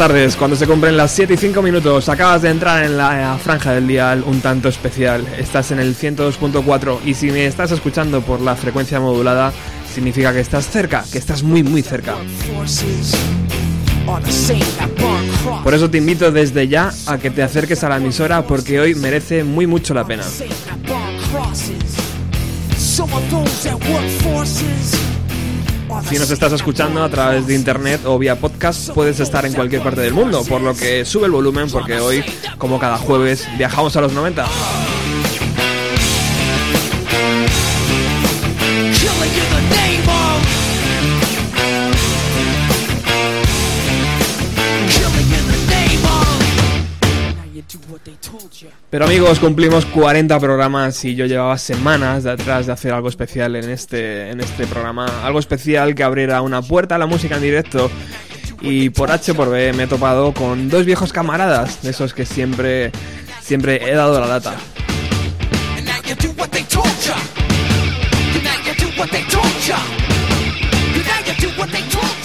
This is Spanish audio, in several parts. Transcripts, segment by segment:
Tardes, cuando se cumplen las 7 y 5 minutos, acabas de entrar en la franja del dial un tanto especial. Estás en el 102.4 y si me estás escuchando por la frecuencia modulada, significa que estás cerca, que estás muy muy cerca. Por eso te invito desde ya a que te acerques a la emisora porque hoy merece muy mucho la pena. Si nos estás escuchando a través de internet o vía podcast, puedes estar en cualquier parte del mundo, por lo que sube el volumen porque hoy, como cada jueves, viajamos a los 90. Pero amigos, cumplimos 40 programas y yo llevaba semanas detrás de hacer algo especial en este, en este programa. Algo especial que abriera una puerta a la música en directo. Y por H por B me he topado con dos viejos camaradas, de esos que siempre, siempre he dado la data.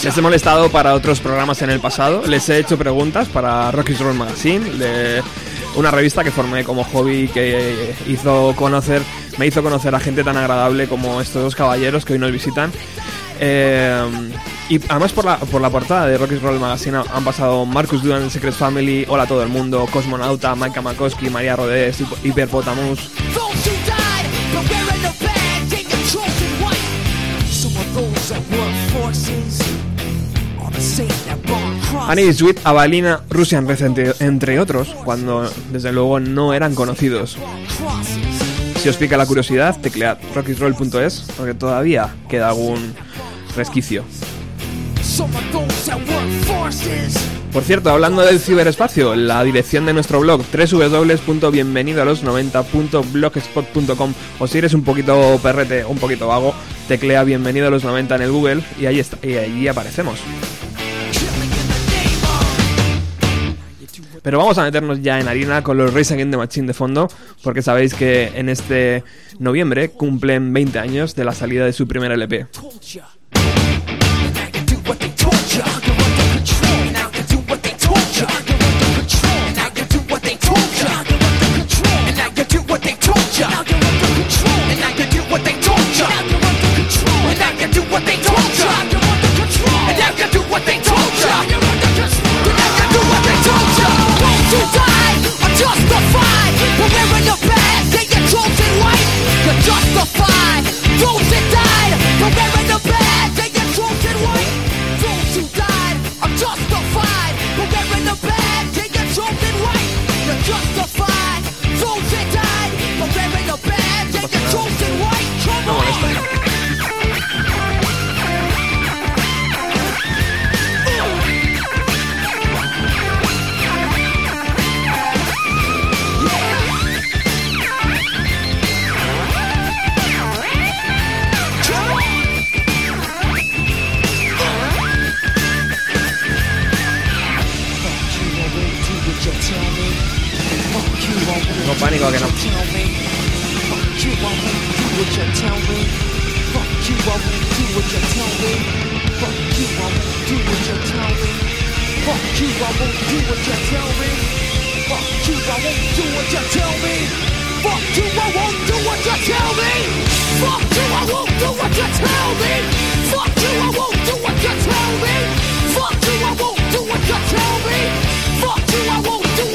Les he molestado para otros programas en el pasado, les he hecho preguntas para Rocky's Roll Magazine, de una revista que formé como hobby que hizo conocer, me hizo conocer a gente tan agradable como estos dos caballeros que hoy nos visitan. Eh, y además por la, por la portada de Rocky's Roll Magazine han pasado Marcus Duran, Secret Family, Hola a todo el mundo, Cosmonauta, Mike Makoski, María Rodés, Hiperpotamus. Annie Sweet, Avalina, Russian Red, entre, otros, cuando desde luego no eran conocidos. Si os pica la curiosidad, teclead rockisroll.es porque todavía queda algún resquicio. Por cierto, hablando del ciberespacio, la dirección de nuestro blog www.bienvenidoalos90.blogspot.com o si eres un poquito perrete, un poquito vago, teclea bienvenido a los 90 en el Google y ahí está, y ahí aparecemos. Pero vamos a meternos ya en harina con los Race Against the Machine de fondo, porque sabéis que en este noviembre cumplen 20 años de la salida de su primer LP. pánico que no. Fuck you, I won't do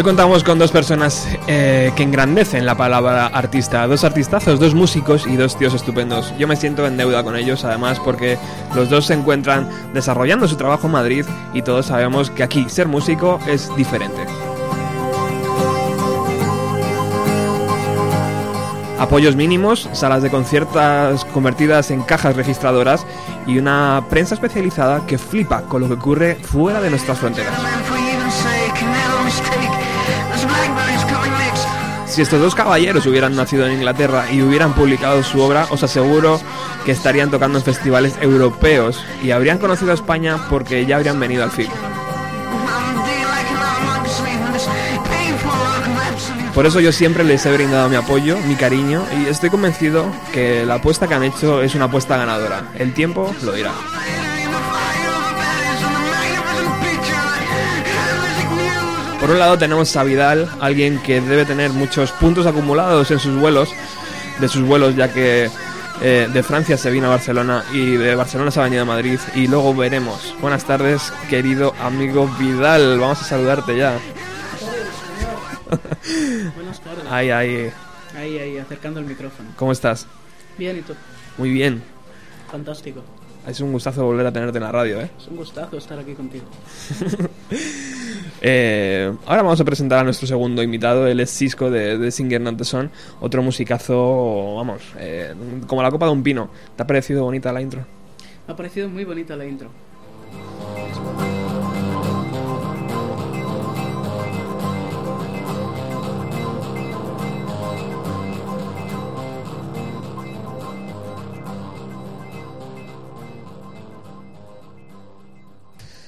Hoy contamos con dos personas eh, que engrandecen la palabra artista, dos artistazos, dos músicos y dos tíos estupendos. Yo me siento en deuda con ellos además porque los dos se encuentran desarrollando su trabajo en Madrid y todos sabemos que aquí ser músico es diferente. apoyos mínimos, salas de conciertos convertidas en cajas registradoras y una prensa especializada que flipa con lo que ocurre fuera de nuestras fronteras. Si estos dos caballeros hubieran nacido en Inglaterra y hubieran publicado su obra, os aseguro que estarían tocando en festivales europeos y habrían conocido a España porque ya habrían venido al film. Por eso yo siempre les he brindado mi apoyo, mi cariño y estoy convencido que la apuesta que han hecho es una apuesta ganadora. El tiempo lo dirá. Por un lado tenemos a Vidal, alguien que debe tener muchos puntos acumulados en sus vuelos, de sus vuelos ya que eh, de Francia se vino a Barcelona y de Barcelona se ha venido a Madrid y luego veremos. Buenas tardes, querido amigo Vidal, vamos a saludarte ya. Buenas tardes. Ahí, ahí. Ahí, ahí, acercando el micrófono. ¿Cómo estás? Bien, ¿y tú? Muy bien. Fantástico. Es un gustazo volver a tenerte en la radio, ¿eh? Es un gustazo estar aquí contigo. Eh, ahora vamos a presentar a nuestro segundo invitado, él es Cisco de, de Singer Not the Sun, otro musicazo, vamos, eh, como la copa de un pino. ¿Te ha parecido bonita la intro? Me ha parecido muy bonita la intro.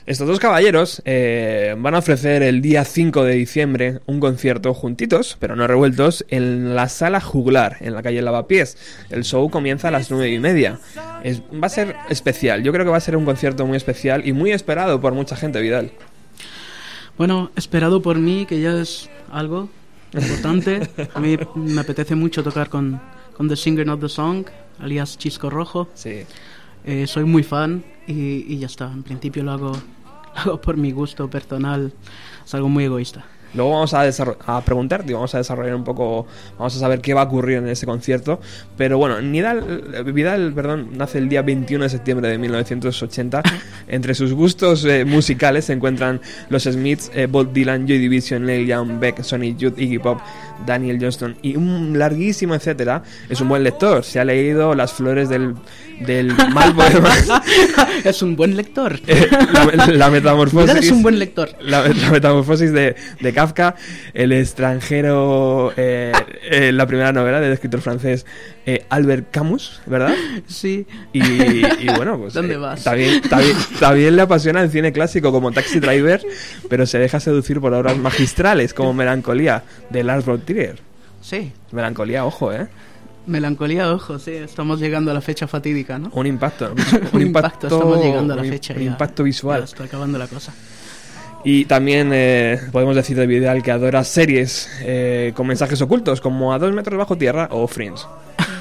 Estos dos caballeros eh, van a ofrecer el día 5 de diciembre un concierto juntitos, pero no revueltos, en la sala juglar, en la calle Lavapiés. El show comienza a las nueve y media. Es, va a ser especial, yo creo que va a ser un concierto muy especial y muy esperado por mucha gente, Vidal. Bueno, esperado por mí, que ya es algo importante. A mí me apetece mucho tocar con, con The Singer Not the Song, alias Chisco Rojo. Sí. Eh, soy muy fan y, y, ya está. En principio lo hago, lo hago por mi gusto personal. Es algo muy egoísta. Luego vamos a, a preguntarte, vamos a desarrollar un poco, vamos a saber qué va a ocurrir en ese concierto. Pero bueno, Nidal, Vidal perdón, nace el día 21 de septiembre de 1980. Entre sus gustos eh, musicales se encuentran los Smiths, eh, Bob Dylan, Joy Division, Neil Young, Beck, Sonny Youth, Iggy Pop, Daniel Johnston y un larguísimo etcétera. Es un buen lector, se ha leído Las flores del, del mal poema. es un buen lector. Eh, la, la, metamorfosis. Es un buen lector. La, la metamorfosis de, de Kafka, El extranjero, eh, eh, la primera novela del escritor francés eh, Albert Camus, ¿verdad? Sí. Y, y bueno, pues. ¿Dónde vas? También, también, también, le apasiona el cine clásico como Taxi Driver, pero se deja seducir por obras magistrales como Melancolía de Lars von Sí. Melancolía, ojo, ¿eh? Melancolía, ojo, sí, estamos llegando a la fecha fatídica, ¿no? Un impacto. Un, un impacto, estamos llegando a la fecha. Un ya, impacto visual. Ya está acabando la cosa. Y también eh, podemos decir de Vidal que adora series eh, con mensajes ocultos, como A dos metros bajo tierra o Friends.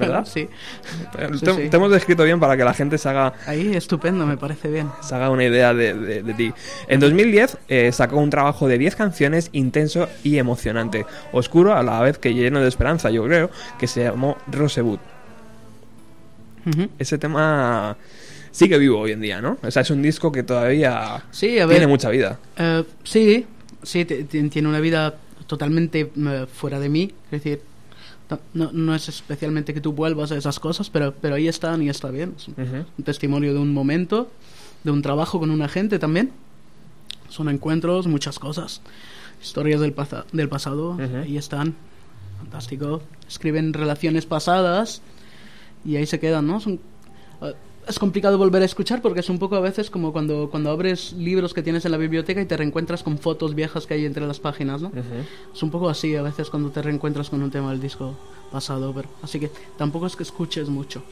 ¿Verdad? sí. Sí, te, sí. te, hemos descrito bien para que la gente se haga, Ahí, estupendo, me parece bien. se haga una idea de, de, de ti. En 2010 eh, sacó un trabajo de 10 canciones intenso y emocionante, oscuro a la vez que lleno de esperanza, yo creo, que se llamó Rosebud. Uh -huh. Ese tema sigue vivo hoy en día, ¿no? O sea, es un disco que todavía sí, a ver, tiene mucha vida. Uh, sí, sí, tiene una vida totalmente uh, fuera de mí. Es decir, no, no, es especialmente que tú vuelvas a esas cosas, pero, pero ahí están y está bien. Es un, Uh -huh. un testimonio de un momento, de un trabajo con una gente también. Son encuentros, muchas cosas. Historias del, pasa del pasado, Uh -huh. ahí están. Fantástico. Escriben relaciones pasadas y ahí se quedan, ¿no? Son, uh, es complicado volver a escuchar porque es un poco a veces como cuando, cuando abres libros que tienes en la biblioteca y te reencuentras con fotos viejas que hay entre las páginas, ¿no? Uh -huh. Es un poco así a veces cuando te reencuentras con un tema del disco pasado, pero así que tampoco es que escuches mucho.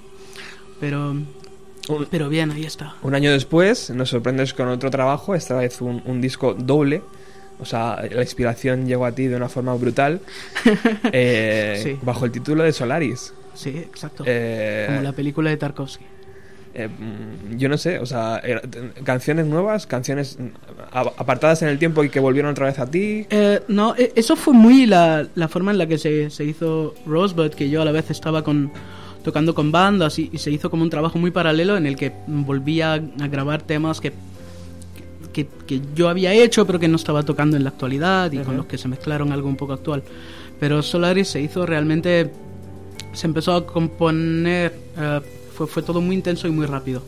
Pero un, pero bien, ahí está. Un año después nos sorprendes con otro trabajo, esta vez un, un disco doble. O sea, la inspiración llegó a ti de una forma brutal. eh, sí. Bajo el título de Solaris. Sí, exacto. Eh, Como la película de Tarkovsky. Eh, yo no sé, o sea, canciones nuevas, canciones apartadas en el tiempo y que volvieron otra vez a ti. Eh, no, e- eso fue muy la, la forma en la que se, se hizo Rosebud, que yo a la vez estaba con, tocando con bandas y, y se hizo como un trabajo muy paralelo en el que volvía a grabar temas que, que, que yo había hecho pero que no estaba tocando en la actualidad y con los que se mezclaron algo un poco actual. Pero Solaris se hizo realmente, se empezó a componer, eh, fue, fue todo muy intenso y muy rápido.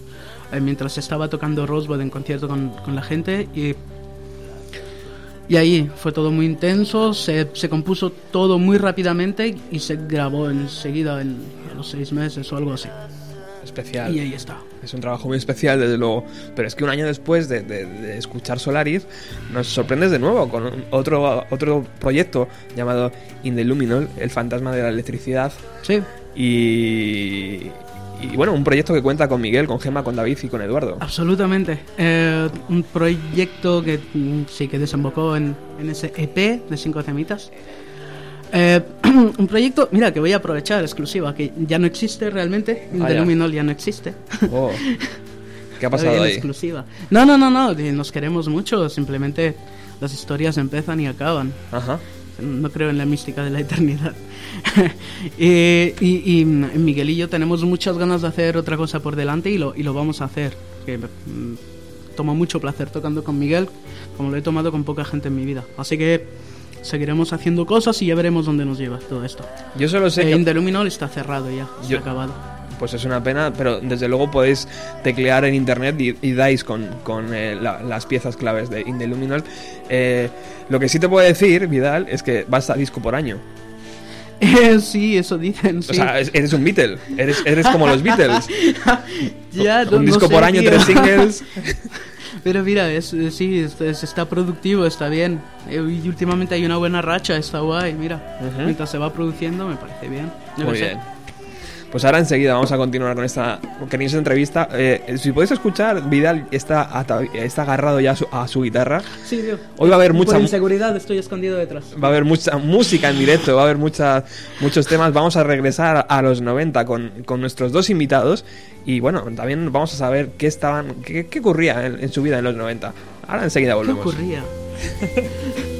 Eh, mientras estaba tocando Rosebud en concierto con, con la gente y y ahí fue todo muy intenso, se, se compuso todo muy rápidamente y se grabó enseguida en, a los seis meses o algo así. Especial. Y ahí está. Es un trabajo muy especial, desde luego. Pero es que un año después de, de- de escuchar Solaris, nos sorprendes de nuevo con otro, otro proyecto llamado In the Luminol, el fantasma de la electricidad. Sí, Y, y bueno, un proyecto que cuenta con Miguel, con Gemma, con David y con Eduardo. absolutamente. Eh, un proyecto que mm, sí que desembocó en, en ese EP de cinco temitas. Eh, un proyecto, mira, que voy a aprovechar, exclusiva, que ya no existe realmente. Ah, The ya. Luminol ya no existe. Oh. ¿Qué ha pasado ahí? exclusiva. No, no, no, no, eh, nos queremos mucho, simplemente las historias empiezan y acaban. Ajá. No creo en la mística de la eternidad. Eh, y, y Miguel y yo tenemos muchas ganas de hacer otra cosa por delante y lo, y lo vamos a hacer. Que, mm, tomo mucho placer tocando con Miguel, como lo he tomado con poca gente en mi vida. Así que seguiremos haciendo cosas y ya veremos dónde nos lleva todo esto. Yo solo sé Eh, que... In the Luminol está cerrado ya, está Yo- acabado. Pues es una pena, pero desde luego podéis teclear en internet y, y dais con, con, eh, la- las piezas claves de In the Luminol. Eh, lo que sí te puedo decir, Vidal, es que vas a disco por año. Eh, sí, eso dicen. O sí. sea, es- eres un Beatle, eres, eres como los Beatles. ya, no- un no disco sé, por año, tío. tres singles. Pero mira, es, es- sí, es- es- está productivo, está bien. Eh, Y últimamente hay una buena racha, está guay, mira. Ujú. Mientras se va produciendo, me parece bien. Muy bien. Pues ahora enseguida vamos a continuar con esta, esta entrevista. Eh, si podéis escuchar, Vidal está, está agarrado ya a su, a su guitarra. Sí, tío. Hoy va a haber mucha Por inseguridad estoy escondido detrás. Va a haber mucha música en directo, va a haber mucha, muchos temas. Vamos a regresar a los 90 con, con nuestros dos invitados. Y bueno, también vamos a saber qué estaban, qué, qué ocurría en, en su vida en los 90. Ahora enseguida ¿Qué volvemos. ocurría?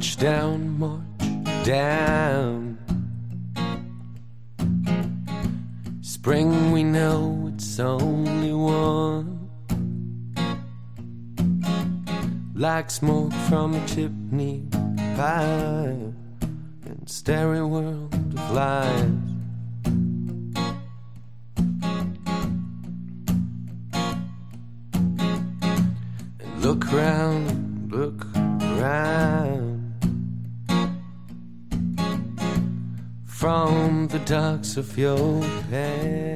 March down, march down. Spring, we know it's only one. Like smoke from a chimney pipe. starry world of lies. And look round, look round.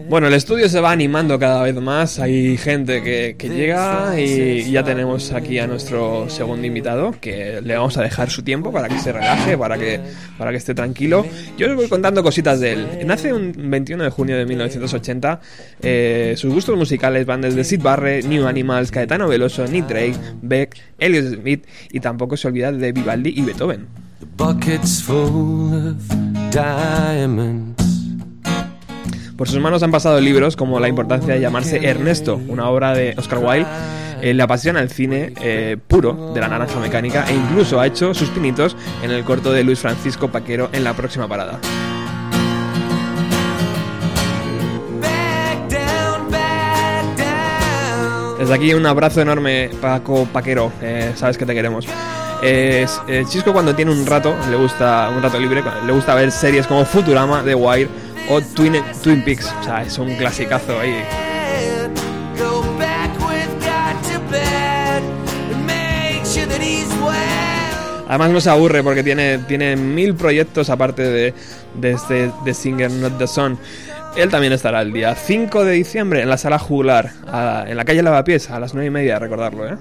Bueno, el estudio se va animando cada vez más. Hay gente que, que llega y ya tenemos aquí a nuestro segundo invitado, que le vamos a dejar su tiempo para que se relaje, para que, para que esté tranquilo. Yo os voy contando cositas de él. Nace un 21 de junio de 1980. Eh, sus gustos musicales van desde Sid Barrett, New Animals, Caetano Veloso, Nick Drake, Beck, Elliot Smith y tampoco se olvida de Vivaldi y Beethoven. The bucket's full of. Por sus manos han pasado libros como La importancia de llamarse Ernesto, una obra de Oscar Wilde, eh, Le apasiona el cine eh, puro de la naranja mecánica e incluso ha hecho sus pinitos en el corto de Luis Francisco Paquero en la próxima parada. Desde aquí un abrazo enorme, Paco Paquero, eh, sabes que te queremos. Es- eh, Chisco cuando tiene un rato, le gusta un rato libre, le gusta ver series como Futurama, The Wire o Twin, Twin Peaks. O sea, es un clasicazo ahí. Además no se aburre porque tiene, tiene mil proyectos aparte de, de este The Singer Not the Sun. Él también estará el día 5 de diciembre en la sala jugular, a- en la calle Lavapiés, a las 9 y media, recordarlo, ¿eh?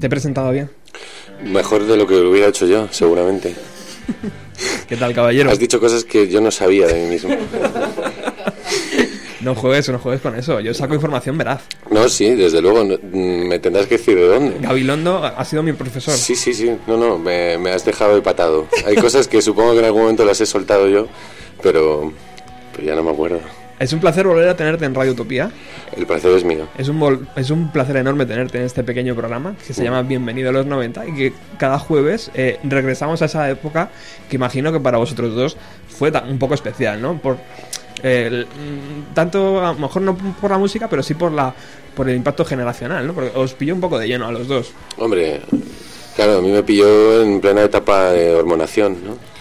¿Te he presentado bien? Mejor de lo que hubiera hecho yo, seguramente. ¿Qué tal, caballero? Has dicho cosas que yo no sabía de mí mismo. No juegues, no juegues con eso. Yo saco información veraz. No, sí, desde luego. no- mm, me tendrás que decir de dónde. Gabilondo ha sido mi profesor. Sí, sí, sí. No, no, me, me has dejado empatado. Hay cosas que supongo que en algún momento las he soltado yo, pero, pero ya no me acuerdo. Es un placer volver a tenerte en Radio Utopía. El placer es mío. Es un, es un placer enorme tenerte en este pequeño programa que se llama Bienvenido a los 90 y que cada jueves eh, regresamos a esa época que imagino que para vosotros dos fue un poco especial, ¿no? Por, eh, el- mm, tanto, a lo mejor no por la música, pero sí por, la, por el impacto generacional, ¿no? Porque os pilló un poco de lleno a los dos. Hombre, claro, a mí me pilló en plena etapa de hormonación, ¿no?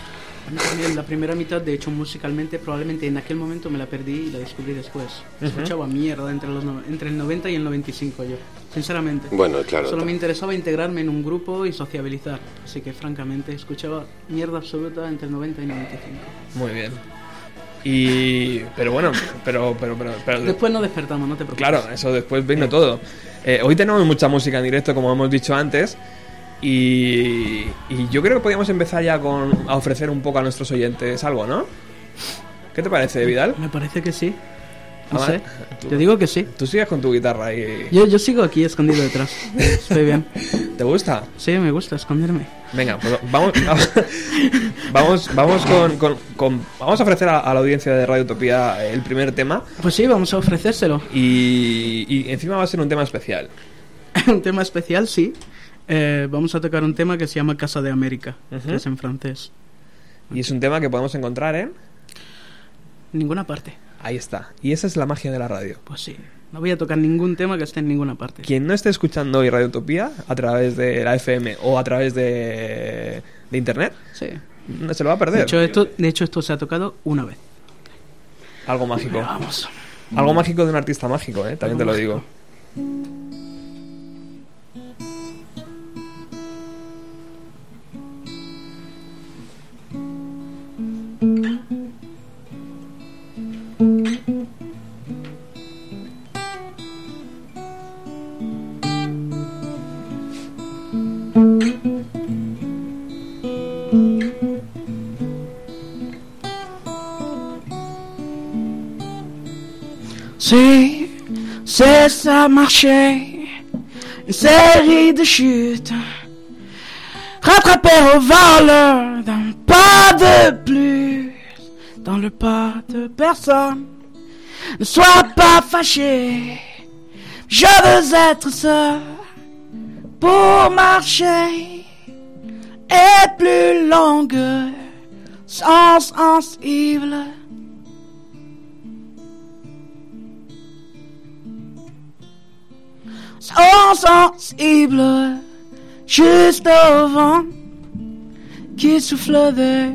La primera mitad, de hecho, musicalmente, probablemente en aquel momento me la perdí y la descubrí después. Escuchaba mierda entre, los, no- entre el 90 y el 95 yo, sinceramente. Bueno, claro. Solo me interesaba integrarme en un grupo y sociabilizar. Así que, francamente, escuchaba mierda absoluta entre el 90 y el 95. Muy bien. Y. Pero bueno, pero. pero, pero, pero- Después no despertamos, no te preocupes. Claro, eso después vino todo. Eh, hoy tenemos mucha música en directo, como hemos dicho antes. Y, y yo creo que podríamos empezar ya con a ofrecer un poco a nuestros oyentes algo, ¿no? ¿Qué te parece, Vidal? Me parece que sí. No Ah, sé. tú- Te digo que sí. Tú sigues con tu guitarra y... Yo, yo sigo aquí escondido detrás. Estoy bien. ¿Te gusta? Sí, me gusta esconderme. Venga, pues vamos, vamos, vamos con, con- con- vamos a ofrecer a, a la audiencia de Radio Utopía el primer tema Pues sí, vamos a ofrecérselo. y, y encima va a ser un tema especial. un tema especial, sí. Eh, vamos a tocar un tema que se llama Casa de América, que es en francés. Y es un tema que podemos encontrar en... Ninguna parte. Ahí está. Y esa es la magia de la radio. Pues sí. No voy a tocar ningún tema que esté en ninguna parte. Quien no esté escuchando hoy Radio Utopía a través de la FM o a través de, de internet, Sí. no se lo va a De perder. hecho, esto, de hecho, esto se ha tocado una vez. Algo mágico. Vamos. Algo mágico de un artista mágico, ¿eh? también te lo digo. Ça marché, une série de chutes, rattrapé au voleur d'un pas de plus, dans le pas de personne. Ne sois pas fâché, je veux être seul pour marcher. Et plus longue, sans sensible. Insensible, juste au vent qui souffle des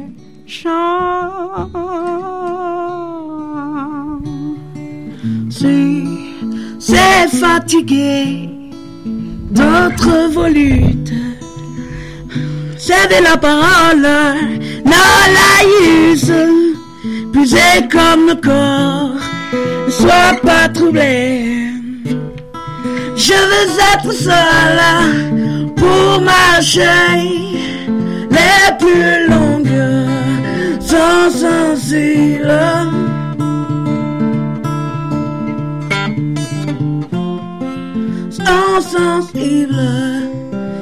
champs. Si c'est fatigué, d'autres volutes, c'est de la parole, non la use, puisé comme le corps, ne sois pas troublé. Je veux être seul pour marcher les plus longues sans sensible. Sans sensible,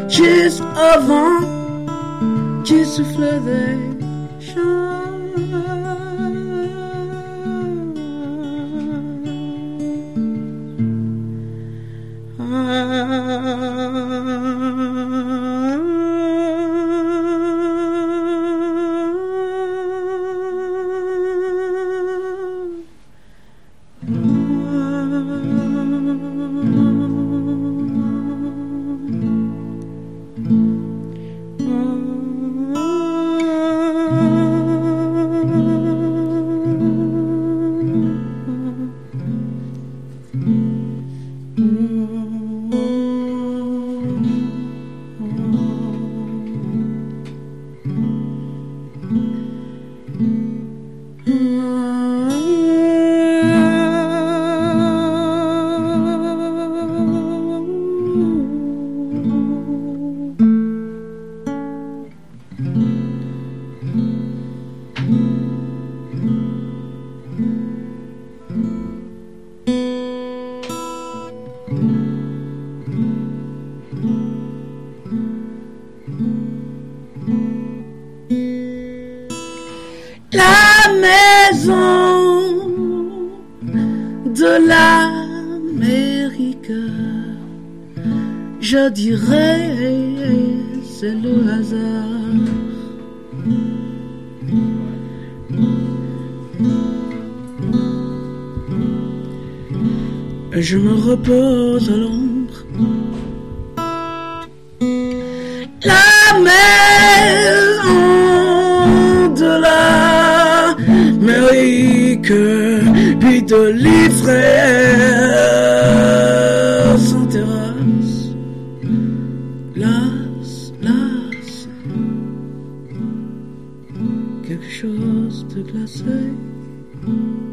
juste avant qui souffle glaçait.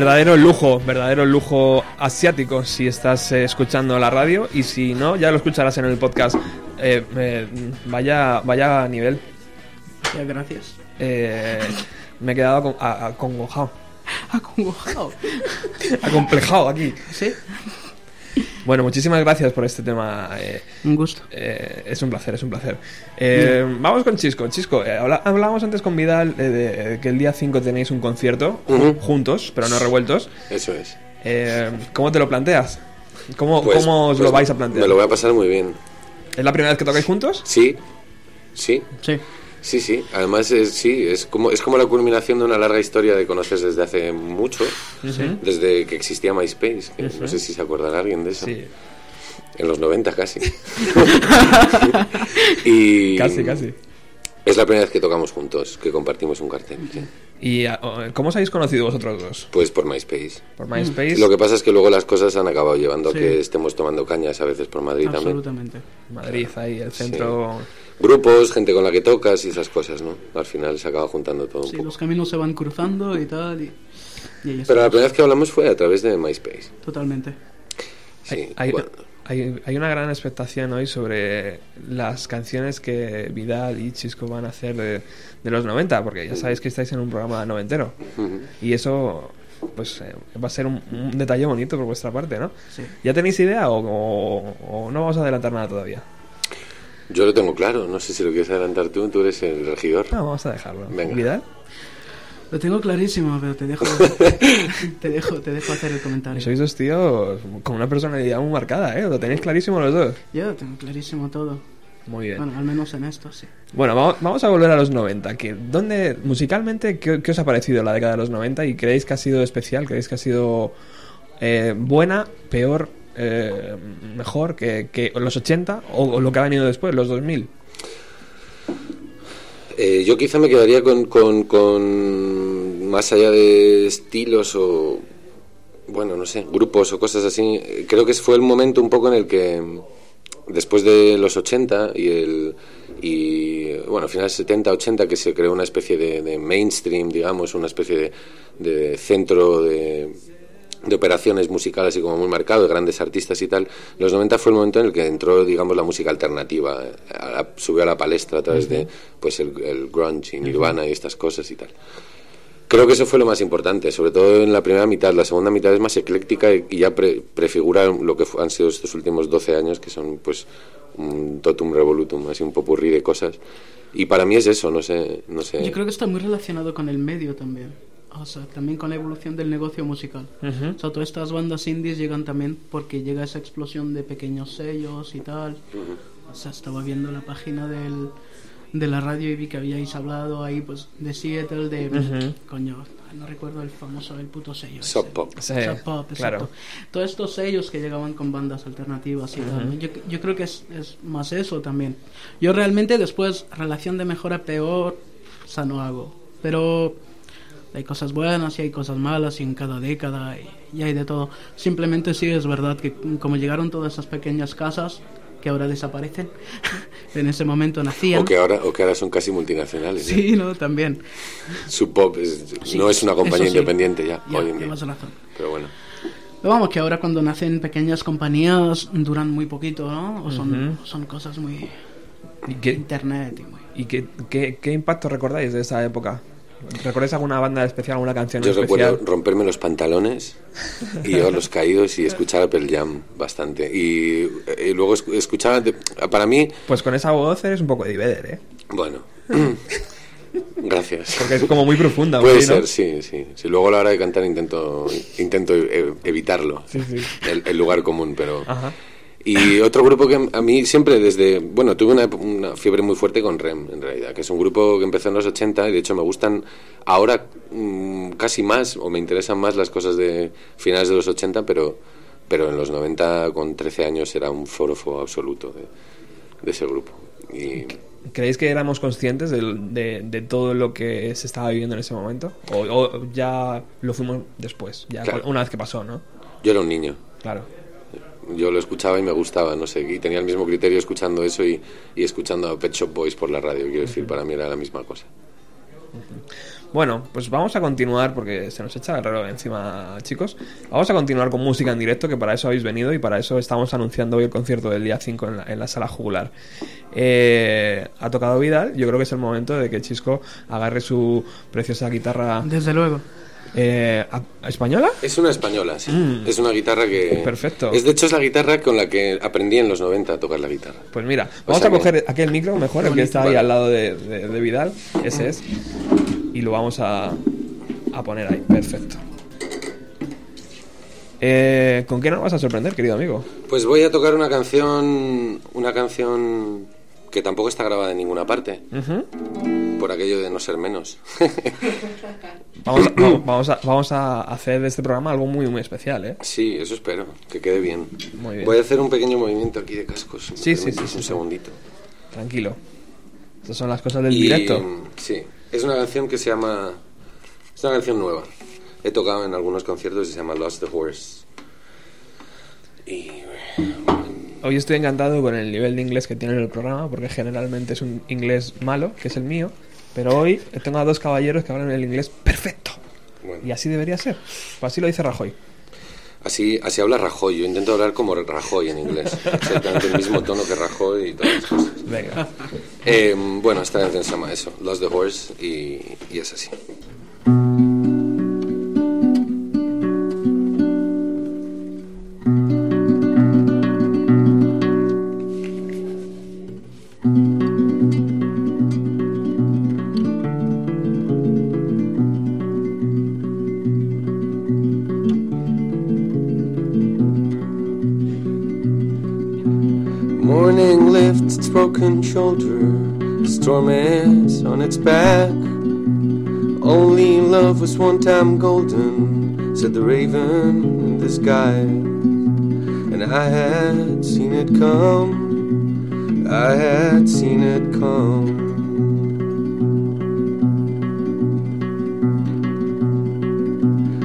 Verdadero lujo, verdadero lujo asiático si estás eh, escuchando la radio y si no, ya lo escucharás en el podcast. Eh, eh, vaya, vaya nivel. Gracias. Eh, me he quedado acongojado, Acongojado. acomplejado aquí. Sí, Bueno, muchísimas gracias por este tema. eh, un gusto. Eh, es un placer, es un placer. Eh, vamos con Chisco. Chisco, eh, hablábamos antes con Vidal eh, de, que el día 5 tenéis un concierto ju- Ujú. juntos, pero no revueltos. Eso es. Eh, ¿Cómo te lo planteas? ¿Cómo, Pues- cómo os pues lo vais a plantear? Me lo voy a pasar muy bien. ¿Es la primera vez que tocáis juntos? Sí, sí, Sí. sí, sí. Además, es, sí, es como, es como la culminación de una larga historia de conoces desde hace mucho, desde que existía MySpace. que No sé si se acordará alguien de eso. Sí. En los 90 casi. y Casi, casi. Es la primera vez que tocamos juntos, que compartimos un cartel. sí. ¿Y ah, cómo os habéis conocido vosotros dos? Pues por MySpace. ¿Por MySpace? Lo que pasa es que luego las cosas han acabado llevando Sí. a que estemos tomando cañas a veces por Madrid también. Absolutamente. Madrid, ahí, el centro... Grupos, gente con la que tocas y esas cosas, ¿no? Al final se acaba juntando todo un Sí, poco. los caminos se van cruzando y tal. Y, Pero la primera vez que hablamos fue a través de MySpace. Totalmente. Sí, Hay, hay- bueno. Hay- hay una gran expectación hoy sobre las canciones que Vidal y Chisco van a hacer de, de los 90, porque ya sabéis que estáis en un programa noventero. Y eso pues eh, va a ser un, un detalle bonito por vuestra parte, ¿no? Sí. ¿Ya tenéis idea o, o- o no vamos a adelantar nada todavía? Yo lo tengo claro, no sé si lo quieres adelantar tú, tú eres el regidor. No, vamos a dejarlo. Venga. ¿Vidal? Lo tengo clarísimo, pero te dejo, te dejo, te dejo hacer el comentario. Sois dos tíos con una personalidad muy marcada, ¿eh? Lo tenéis clarísimo los dos. Yo tengo clarísimo todo. Muy bien. Bueno, al menos en esto, sí. Bueno, vamos, vamos a volver a los 90. Que, ¿dónde, musicalmente, ¿qué, qué os ha parecido la década de los 90? ¿Y creéis que ha sido especial? ¿Creéis que ha sido eh, buena, peor, eh, mejor que, que los 80 o, o lo que ha venido después, los 2000? Eh, yo quizá me quedaría con, con, con más allá de estilos o, bueno, no sé, grupos o cosas así. eh, Creo que fue el momento un poco en el que, después de los 80 y el y bueno, a finales 70, 80, que se creó una especie de, de mainstream, digamos, una especie de, de centro de, de operaciones musicales y como muy marcado, de grandes artistas y tal. Los 90 fue el momento en el que entró, digamos, la música alternativa, eh, a la- subió a la palestra a través de pues el, el grunge y Nirvana y estas cosas y tal. Creo que eso fue lo más importante, sobre todo en la primera mitad. La segunda mitad es más ecléctica y y ya pre- prefigura lo que han sido estos últimos 12 años, que son pues un totum revolutum, así un popurrí de cosas. Y para mí es eso, no sé, no sé. Yo creo que está muy relacionado con el medio también. O sea, también con la evolución del negocio musical. O sea, todas estas bandas indies llegan también porque llega esa explosión de pequeños sellos y tal. O sea, estaba viendo la página del, de la radio y vi que habíais hablado ahí, pues, de Seattle, de... Coño, no recuerdo el famoso, el puto sello. Sub pop. Sí, Sub Pop, claro. Todos estos sellos que llegaban con bandas alternativas y tal. ¿no? Yo, yo creo que es, es más eso también. Yo realmente después, relación de mejor a peor, o sea, no hago. Pero hay cosas buenas y hay cosas malas y en cada década y, y hay de todo. Simplemente sí es verdad que como llegaron todas esas pequeñas casas que ahora desaparecen, en ese momento nacían. O que, ahora, o que ahora son casi multinacionales. ¿eh? Sí, no, también. Sub Pop es- Sí, no es una compañía sí. independiente ya, Ya, hoy en día. razón. Pero bueno. Pero vamos, que ahora cuando nacen pequeñas compañías duran muy poquito, ¿no? O son, son cosas muy... ¿Y qué, Internet y muy... y qué, qué- qué impacto recordáis de esa época? ¿Recordáis alguna banda especial, alguna canción Yo especial? recuerdo romperme los pantalones y llevar los caídos y escuchar a Pearl Jam bastante. Y, y luego esc- escuchaba, para mí, Pues con esa voz eres un poco de Vedder, ¿eh? bueno, gracias. Porque es como muy profunda. Puede ser, sí, sí. Si luego a la hora de cantar intento, intento e- evitarlo, Sí, sí. El, el lugar común, pero... Ajá. Y otro grupo que a mí siempre desde... Bueno, tuve una, una fiebre muy fuerte con REM, en realidad, que es un grupo que empezó en los 80 y de hecho me gustan ahora mm, casi más, o me interesan más las cosas de finales de los 80, pero, pero en los 90 con 13 años era un forofo absoluto de, de ese grupo. Y ¿Creéis que éramos conscientes de, de todo lo que se estaba viviendo en ese momento? ¿O, o ya lo fuimos después? Ya Claro. una vez que pasó, ¿no? yo era un niño. Claro. Yo lo escuchaba y me gustaba, no sé, y tenía el mismo criterio escuchando eso y, y escuchando a Pet Shop Boys por la radio, quiero decir, para mí era la misma cosa. Bueno, pues vamos a continuar porque se nos echa el reloj encima, chicos. Vamos a continuar con música en directo, que para eso habéis venido y para eso estamos anunciando hoy el concierto del día 5 en la, en la sala jugular. Eh, ha tocado Vidal, yo creo que es el momento de que Chisco agarre su preciosa guitarra Desde luego. Eh, ¿a- española. Es una española, sí. Es una guitarra que... Perfecto. Es, de hecho, es la guitarra con la que aprendí en los 90 a tocar la guitarra. Pues mira, vamos sea a que- coger aquel micro mejor, el que está ahí al lado de, de- de Vidal, ese es, y lo vamos a, a poner ahí, perfecto. Eh, ¿Con qué nos vas a sorprender, querido amigo? Pues voy a tocar una canción... Una canción que tampoco está grabada en ninguna parte. Ujú. Por aquello de no ser menos. Vamos vamos- vamos a, vamos a hacer de este programa algo muy, muy especial, ¿eh? Sí, eso espero, que quede bien. Muy bien. Voy a hacer un pequeño movimiento aquí de cascos. si Sí, sí, sí, Un segundito. Tranquilo. Estas son las cosas del Y, directo. Sí, es una canción que se llama... Es una canción nueva. He tocado en algunos conciertos y se llama Lost the Horse. Y... Hoy estoy encantado con el nivel de inglés que tiene el programa, porque generalmente es un inglés malo, que es el mío. Pero hoy tengo a dos caballeros que hablan el inglés perfecto. Bueno, Y así debería ser. Pues así lo dice Rajoy. así, así habla Rajoy. Yo intento hablar como Rajoy en inglés. Exactamente el mismo tono que Rajoy y todas las cosas. Venga. Eh, bueno, esta canción se llama eso, Lost the Horse, y, y es así. Morning lifts its broken shoulder, storm is on its back. Only love was one time golden, said the raven in the sky. And I had seen it come, I had seen it come.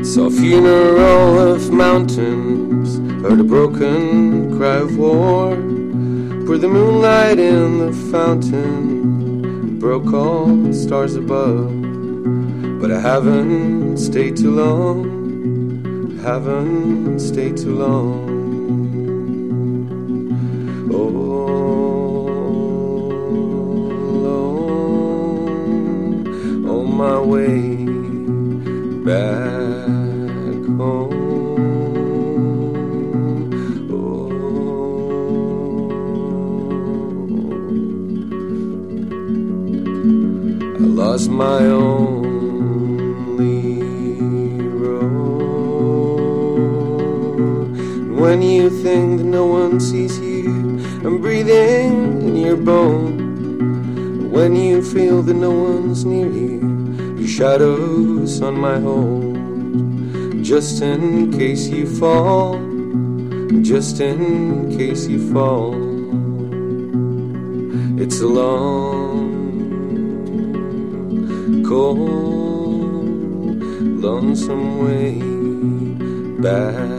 Saw funeral of mountains, heard a broken cry of war. Pour the moonlight in the fountain, broke all the stars above. But I haven't stayed too long, haven't stayed too long. My only road. When you think that no one sees you, I'm breathing in your bone. When you feel that no one's near you, your shadows on my hold. Just in case you fall, just in case you fall. It's a long, cold, lonesome way back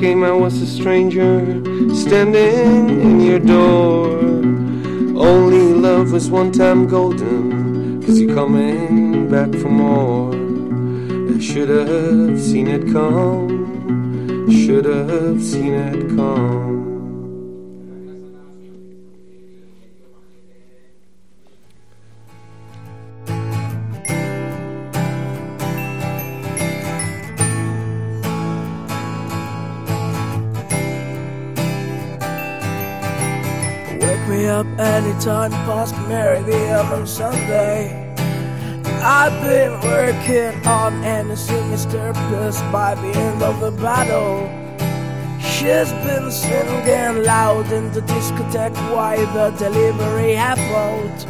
came I was a stranger standing in your door. Only love was one time golden, cause you're coming back for more. I should have seen it come, should have seen it come. Working on anything is purpose by the end of the battle. She's been singing loud in the discotheque while the delivery happened.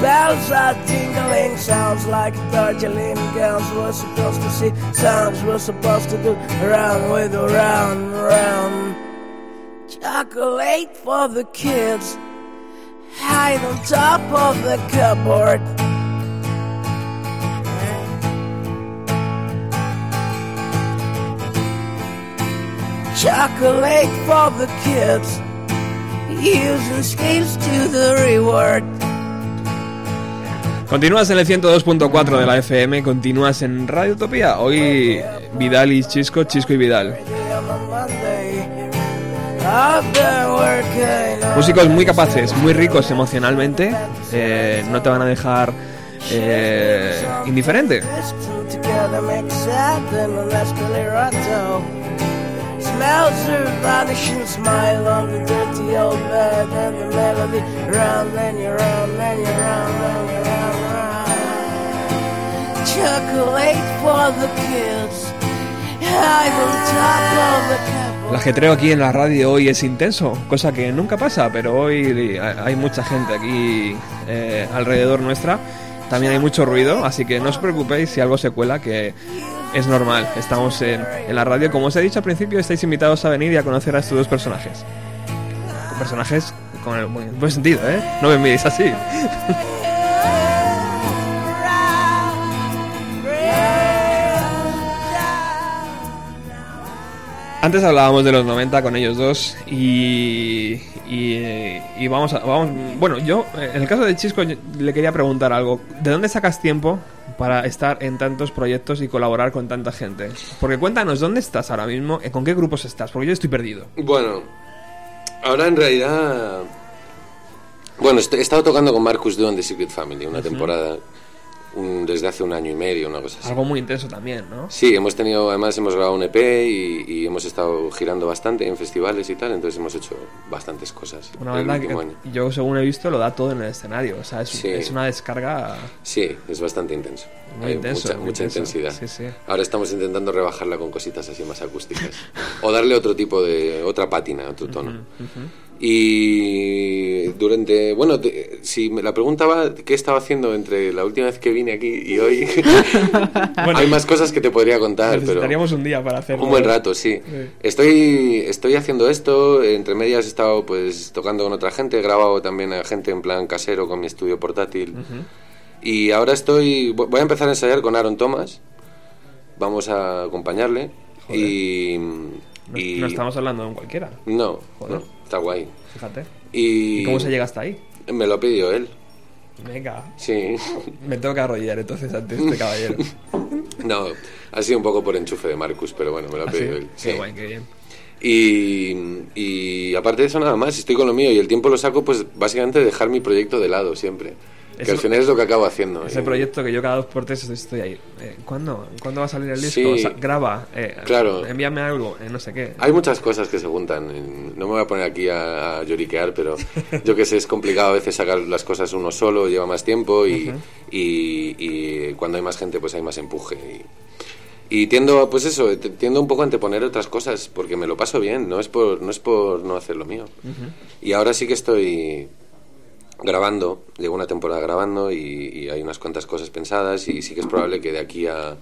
Bells are tingling, sounds like Darjeeling girls were supposed to see. Sounds were supposed to do round with a round, round. Chocolate for the kids, hide on top of the cupboard. Chocolate for the kids, using scales to the reward. Continúas en el 102.4 de la FM, continúas en Radio Utopía. Hoy Vidal y Chisco, Chisco y Vidal. Músicos muy capaces, muy ricos emocionalmente, eh, no te van a dejar eh, indiferente. The the. Chocolate for the kids. Aquí en la radio hoy es intenso, cosa que nunca pasa, pero hoy hay mucha gente aquí eh, alrededor nuestra. También hay mucho ruido, así que no os preocupéis si algo se cuela, que es normal. Estamos en, la radio. Como os he dicho al principio, estáis invitados a venir y a conocer a estos dos personajes. Personajes con el buen, buen sentido, ¿eh? No me miréis así. Antes hablábamos de los 90 con ellos dos y, y, y vamos a... Vamos, bueno, yo, en el caso de Chisco, le quería preguntar algo. ¿De dónde sacas tiempo para estar en tantos proyectos y colaborar con tanta gente? Porque cuéntanos, ¿dónde estás ahora mismo? ¿Con qué grupos estás? Porque yo estoy perdido. Bueno, ahora en realidad. Bueno, he estado tocando con Marcus Dunn de Secret Family una temporada, un- desde hace un año y medio, una cosa así. Algo muy intenso también, ¿no? Sí, hemos tenido, además hemos grabado un EP y, y hemos estado girando bastante en festivales y tal, entonces hemos hecho bastantes cosas. Una banda que año. yo, según he visto, lo da todo en el escenario. O sea, es, Sí. es una descarga Sí, es bastante intenso. muy Hay intenso. mucha, muy mucha intenso. intensidad. Sí, sí. Ahora estamos intentando rebajarla con cositas así más acústicas. o darle otro tipo de. otra pátina, otro tono. Y durante. Bueno, te- si me la preguntaba qué estaba haciendo entre la última vez que vine aquí y hoy. Bueno, hay más cosas que te podría contar, pero. un día para hacerlo. Un buen rato, sí. Sí. Estoy, estoy haciendo esto, entre medias he estado pues tocando con otra gente, he grabado también a gente en plan casero con mi estudio portátil. Y ahora estoy, vo- voy a empezar a ensayar con Aaron Thomas, vamos a acompañarle. Y, No, y- no estamos hablando de un cualquiera, No, Joder. no, está guay. fíjate. Y, ¿Y cómo se llega hasta ahí? Me lo ha pedido él, Venga, sí. me tengo que arrodillar entonces ante este caballero. no, ha sido un poco por enchufe de Marcus, pero bueno, me lo ha ¿Ah, sí? pedido él. Qué sí. guay, qué bien. Y, y aparte de eso nada más, estoy con lo mío y el tiempo lo saco pues básicamente de dejar mi proyecto de lado siempre. Que al final es lo que acabo haciendo. Ese Y- proyecto que yo cada dos por tres estoy ahí. Eh, ¿cuándo? ¿Cuándo va a salir el disco? Sí. O sea, graba, eh, Claro. envíame algo, eh, no sé qué. Hay muchas cosas que se juntan. en- No me voy a poner aquí a, a lloriquear, pero yo que sé, es complicado a veces sacar las cosas uno solo, lleva más tiempo y, y- y cuando hay más gente pues hay más empuje. Y, y tiendo, pues eso, tiendo un poco a anteponer otras cosas porque me lo paso bien, no es por no, es por no hacer lo mío. Y ahora sí que estoy grabando, llevo una temporada grabando y, y hay unas cuantas cosas pensadas y sí que es probable que de aquí a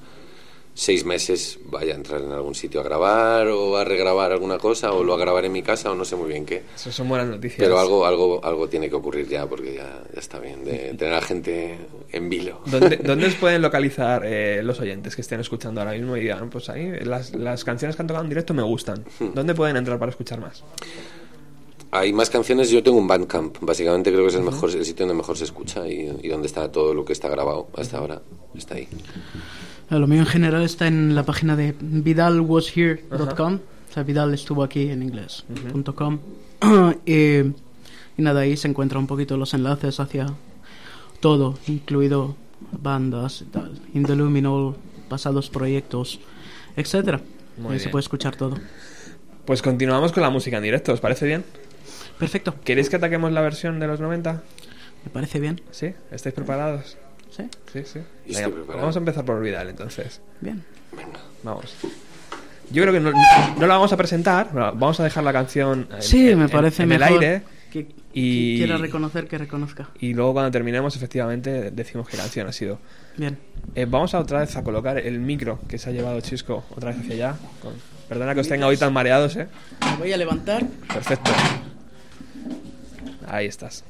seis meses vaya a entrar en algún sitio a grabar o a regrabar alguna cosa o lo a grabar en mi casa o no sé muy bien qué. Eso son buenas noticias. Pero algo, algo, algo tiene que ocurrir ya porque ya, ya está bien de tener a gente en vilo. ¿Dónde, dónde os pueden localizar eh, los oyentes que estén escuchando ahora mismo y digan, pues ahí, las, las canciones que han tocado en directo me gustan? Hmm. ¿Dónde pueden entrar para escuchar más? Hay más canciones, yo tengo un Bandcamp, básicamente creo que es el mejor el sitio donde mejor se escucha y, y donde está todo lo que está grabado hasta ahora, está ahí. Eh, Lo mío en general está en la página de vidalwashere.com. O sea, Vidal estuvo aquí en inglés. punto .com. y, y nada, ahí se encuentran un poquito los enlaces hacia todo, incluido bandas y tal. In the Luminol, pasados proyectos, etcétera. Muy Ahí bien. se puede escuchar todo. Pues continuamos con la música en directo, ¿os parece bien? Perfecto, ¿Queréis que ataquemos la versión de los 90? me parece bien. ¿Sí? ¿Estáis preparados? ¿Sí? Sí, sí. Venga, vamos a empezar por Vidal entonces. Bien. Vamos. Yo creo que no, no la vamos a presentar, vamos a dejar la canción en, Sí, en- me en- parece en el mejor aire que y- quiera reconocer que reconozca. y luego cuando terminemos efectivamente decimos qué canción ha sido. Bien. Eh, vamos a otra vez a colocar el micro que se ha llevado Chisco otra vez hacia allá. Con- Perdona que os tenga hoy tan mareados, ¿eh? Me voy a levantar. Perfecto. Ahí estás.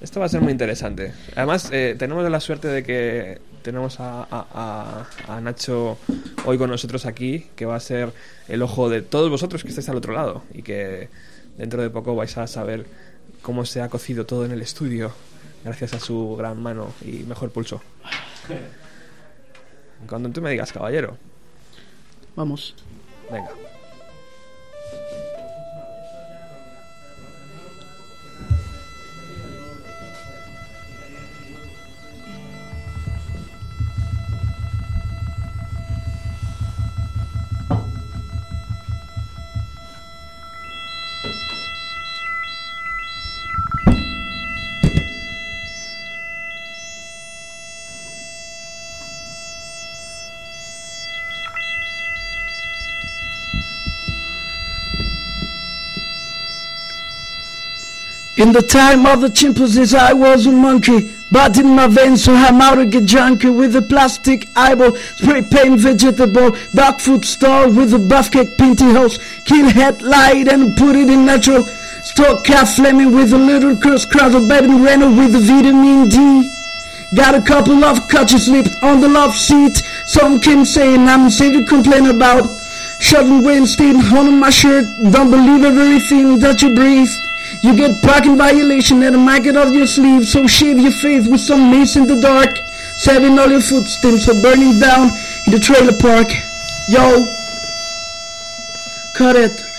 Esto va a ser muy interesante. Además, eh, tenemos la suerte de que tenemos a, a- Nacho hoy con nosotros aquí, que va a ser el ojo de todos vosotros que estáis al otro lado y que dentro de poco vais a saber cómo se ha cocido todo en el estudio gracias a su gran mano y mejor pulso. Cuando tú me digas, caballero. Vamos. Venga. In the time of the chimpanzees, I was a monkey. But in my veins, so I'm out to get junky with a plastic eyeball, spray paint vegetable, dog food store with a buff cake pinty hose, kill headlight and put it in natural. Stock calf flaming with a little curse of baby rental with the vitamin D. Got a couple of couches slipped on the love seat. Some came saying I'm sick to complain about. shoving Shutting Weinstein on my shirt. Don't believe everything that you breathe. You get parking violation and a maggot of your sleeve. So shave your face with some mace in the dark. Saving all your footsteps are burning down in the trailer park. Yo. Cut it.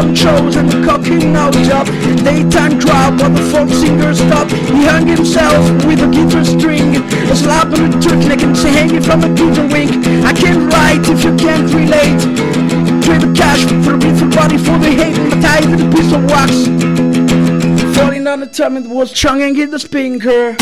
And the cooking out job. Daytime crowd while the folk singer stopped He hung himself with a guitar string. A slap on a turtleneck and say hanging from a pigeon wing. I can't write if you can't relate. Trade the cash for a beautiful body for the hate. My tie with a piece of wax. Falling on the it was chunging in the spinker.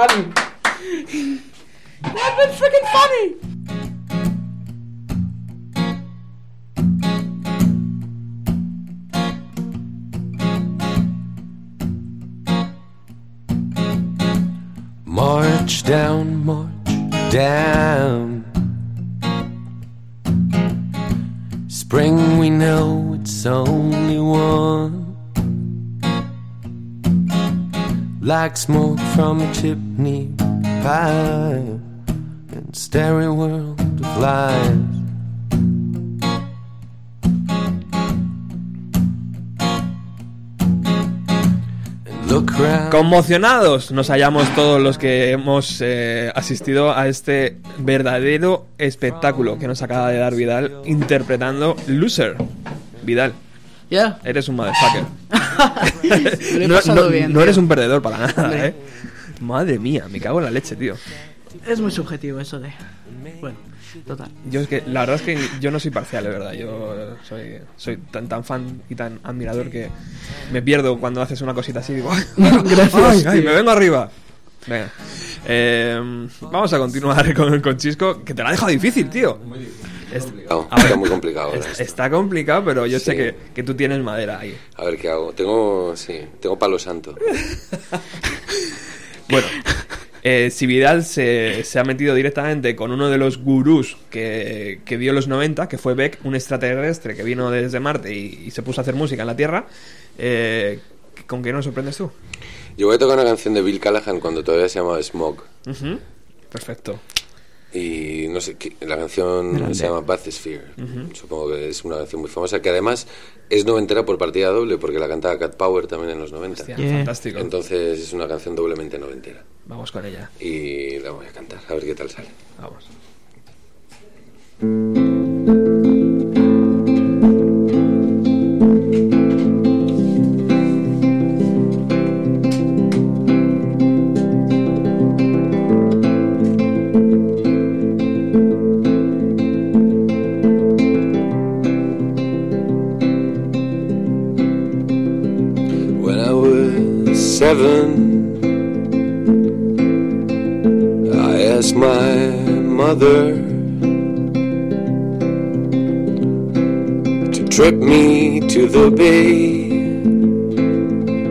Charlie chimney pipe and starry world of lies. And Look around. Conmocionados nos hallamos todos los que hemos eh, asistido a este verdadero espectáculo que nos acaba de dar Vidal interpretando Loser. Vidal, Ya. eres un motherfucker. No, no- bien. no eres un perdedor para nada. ¿eh? Madre mía, me cago en la leche, tío. Es muy subjetivo eso de. Bueno, total. Yo es que la verdad es que yo no soy parcial, de verdad. Yo soy, soy tan, tan fan y tan admirador que me pierdo cuando haces una cosita así. Digo, ¡ay, Gracias, ay, ay, tío. me vengo arriba! Venga. Eh, vamos a continuar con, con Chisco, que te la ha dejado difícil, tío. Es- Complicado, a ver, está muy complicado ahora está complicado, pero yo sé que, que tú tienes madera ahí. A ver qué hago. Tengo, sí, tengo palo santo. Bueno, eh, si Vidal se, se ha metido directamente con uno de los gurús que, que dio los 90, que fue Beck, un extraterrestre que vino desde Marte y, y se puso a hacer música en la Tierra, eh, ¿con qué nos sorprendes tú? Yo voy a tocar una canción de Bill Callahan cuando todavía se llamaba Smog. Perfecto. Y no sé, la canción Grande. se llama Bathysphere. Supongo que es una canción muy famosa que además es noventera por partida doble porque la cantaba Cat Power también en los 90. Hostia, Yeah. fantástico. Entonces es una canción doblemente noventera. Vamos con ella. Y la voy a cantar, a ver qué tal sale. Vamos. To trip me to the bay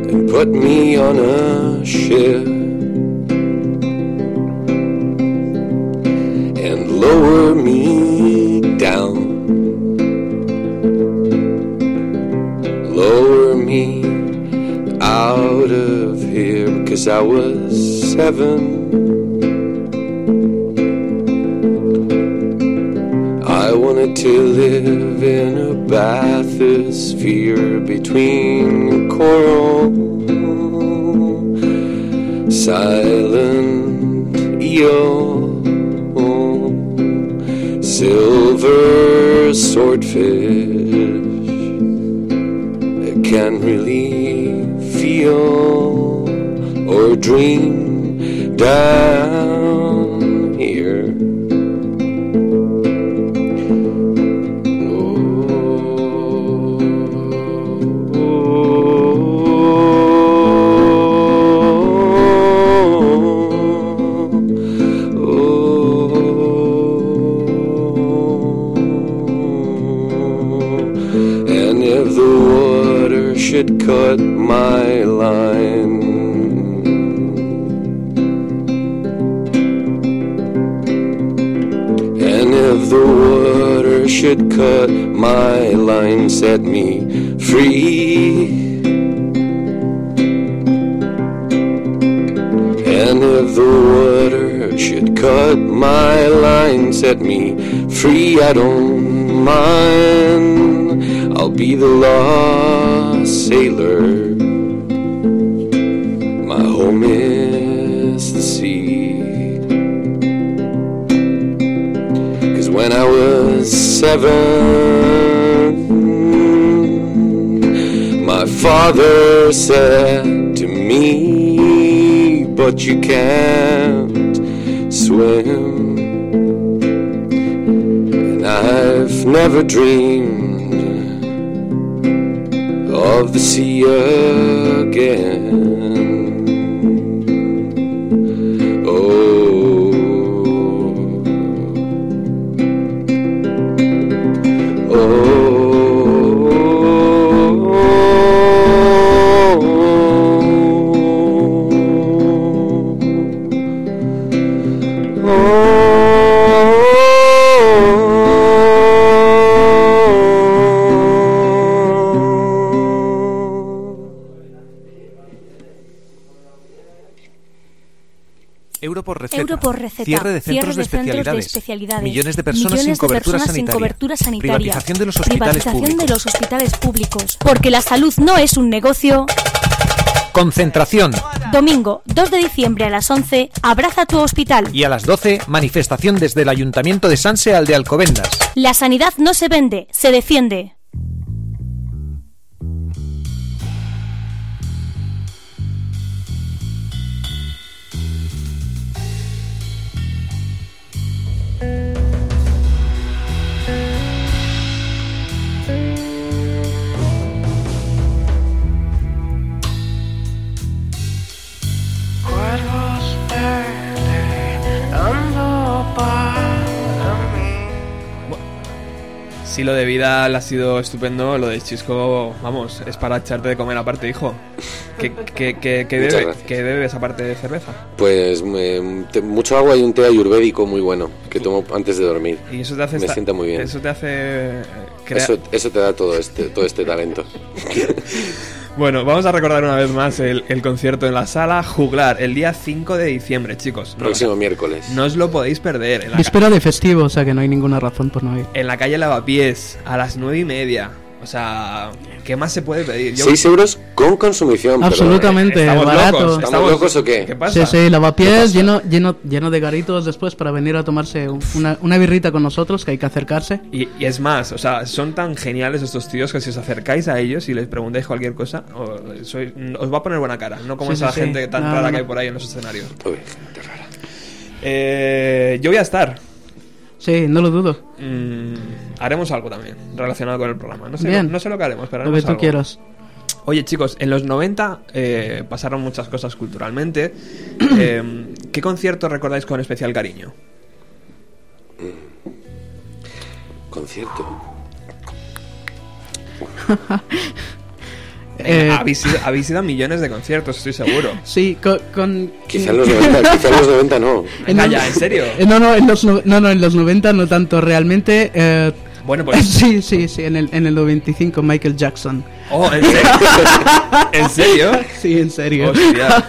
and put me on a ship and lower me down. Lower me out of here because I was seven. In a bathysphere between coral, silent eel, silver swordfish that can't really feel or dream down cut my line, and if the water should cut my line, set me free. And if the water should cut my line, set me free, I don't mind. I'll be the lost sailor. My home is the sea. Cause when I was seven, my father said to me, But you can't swim. And I've never dreamed of the sea again. Euro por receta. Euro por receta. Cierre de centros, de, especialidades. especialidades. Millones de personas, Millones sin, de cobertura personas sin sanitaria. cobertura sanitaria. Privatización de los hospitales Privatización públicos. de los hospitales públicos. Porque la salud no es un negocio. Concentración. Domingo 2 de diciembre a las 11, abraza tu hospital. Y a las 12, manifestación desde el Ayuntamiento de Sanse al de Alcobendas. La sanidad no se vende, se defiende. Si lo de Vidal ha sido estupendo, lo de Chisco, vamos, es para echarte de comer aparte, hijo. ¿Qué, qué, qué, qué Muchas bebe- gracias. qué bebes aparte de cerveza? Pues te- mucho agua y un té ayurvédico muy bueno que tomo antes de dormir. Y eso te hace Me esta- sienta muy bien. Eso te hace eh, crea- Eso, eso te da todo este, todo este talento. Bueno, vamos a recordar una vez más el, el concierto en la sala Juglar el día 5 de diciembre, chicos. No, Próximo miércoles. no os lo podéis perder. En la, Víspera de festivo, o sea que no hay ninguna razón por no ir. en la calle Lavapiés, a las nueve y media. O sea, ¿qué más se puede pedir? Yo- 6 euros con consumición. pero- Absolutamente. estamos barato. locos. ¿Estamos locos o qué? ¿Qué pasa? Sí, sí, lavapiés lleno, lleno, lleno de garitos después para venir a tomarse una, una birrita con nosotros, que hay que acercarse. Y, y es más, o sea, son tan geniales estos tíos que si os acercáis a ellos y les preguntáis cualquier cosa, o- sois- os va a poner buena cara, no como Sí, esa sí. gente tan No, rara no, que hay por ahí en los escenarios. Uy, qué rara. Eh, yo voy a estar. Sí, no lo dudo. Mm, haremos algo también relacionado con el programa. No sé, Bien. No sé lo que haremos, pero Lo haremos que tú algo. quieras. Oye, chicos, en los 90 eh, pasaron muchas cosas culturalmente. Eh, ¿Qué concierto recordáis con especial cariño? Concierto. Eh, habéis, ido, habéis ido a millones de conciertos, estoy seguro. Sí, con... con- Quizá en los 90, quizá en los 90 no. Venga los- ya, ¿en serio? Eh, no, no, en los, no, no, en los 90 no tanto, realmente... eh, Bueno, pues... sí, sí, sí, en el, en el 95 Michael Jackson. Oh, ¿en serio? ¿En serio? Sí, en serio. Hostia.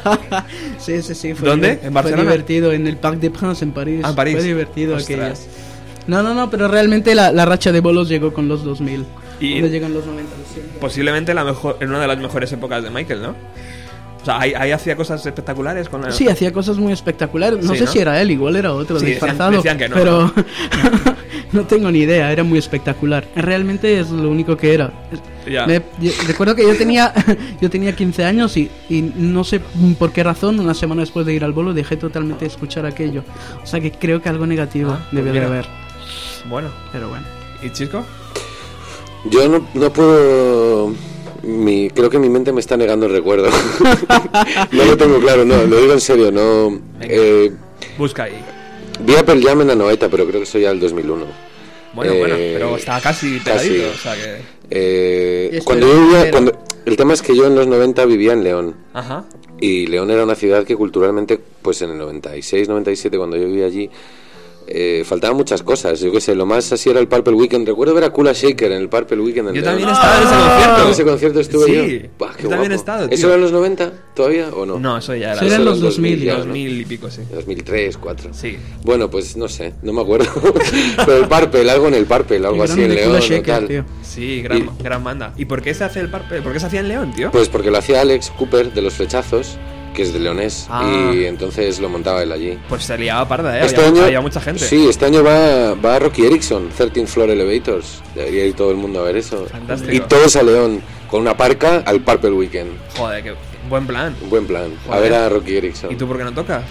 sí, sí, sí. Fue ¿Dónde? ¿En Barcelona? Fue divertido, en el Parc des Princes en París. Ah, en París. Fue divertido Ostras. aquello. No, no, no, pero realmente la, la racha de bolos llegó con los 2000. Y- ¿Dónde llegan los 90? Lo siento. Posiblemente la mejor, en una de las mejores épocas de Michael, ¿no? O sea, ahí, ahí hacía cosas espectaculares con la... Sí, hacía cosas muy espectaculares. No Sí, sé ¿no? si era él, igual era otro Sí, disfrazado. decían que no, pero no tengo ni idea, era muy espectacular. Realmente es lo único que era. Ya. Me- yo- recuerdo que yo tenía yo tenía 15 años y, y no sé por qué razón, una semana después de ir al bolo, dejé totalmente de escuchar aquello. O sea que creo que algo negativo Ah, pues debió de haber. Bueno. Pero bueno. ¿Y Chisco? Yo no, no puedo. Mi, creo que mi mente me está negando el recuerdo. no lo tengo claro, no, lo digo en serio. No, eh, Busca ahí. vi a Pearl Jam en la Noeta, pero creo que eso ya el 2001. Bueno, Eh, bueno, pero está casi pegadito, casi. o sea que... Eh, cuando yo vivía, cuando, el tema es que yo en los 90 vivía en León. Ajá. Y León era una ciudad que culturalmente, pues en el 96, 97, cuando yo vivía allí, eh, faltaban muchas cosas. Yo qué sé, lo más así era el Purple Weekend. Recuerdo ver a Kula Shaker en el Purple Weekend. En Yo también he estado en ese concierto. En ese concierto estuve Sí, yo. Buah, qué yo también he estado, tío. ¿Eso era en los 90 todavía o no? No, eso ya era... Eso era en los Eso 2000, ya, ¿no? 2000 y pico, sí. 2003, 4. Sí. Bueno, pues no sé, no me acuerdo. Pero el Purple, algo en el Purple, algo así en León Shaker, tal. tío. Sí, gran, Y- gran banda. ¿Y por qué se hace el parpe? ¿Por qué se hacía en León, tío? Pues porque lo hacía Alex Cooper de los flechazos, que es de leonés, Ah. y entonces lo montaba él allí. Pues se liaba parda, ¿eh? Este había, año, había mucha gente. Sí, este año va, va Rocky Erickson, 13th Floor Elevators. Debería ir todo el mundo a ver eso. Fantástico. Y todos a León, con una parca al Purple Weekend. Joder, qué buen plan. Un buen plan. A ver a Rocky Erickson. ¿Y tú por qué no tocas?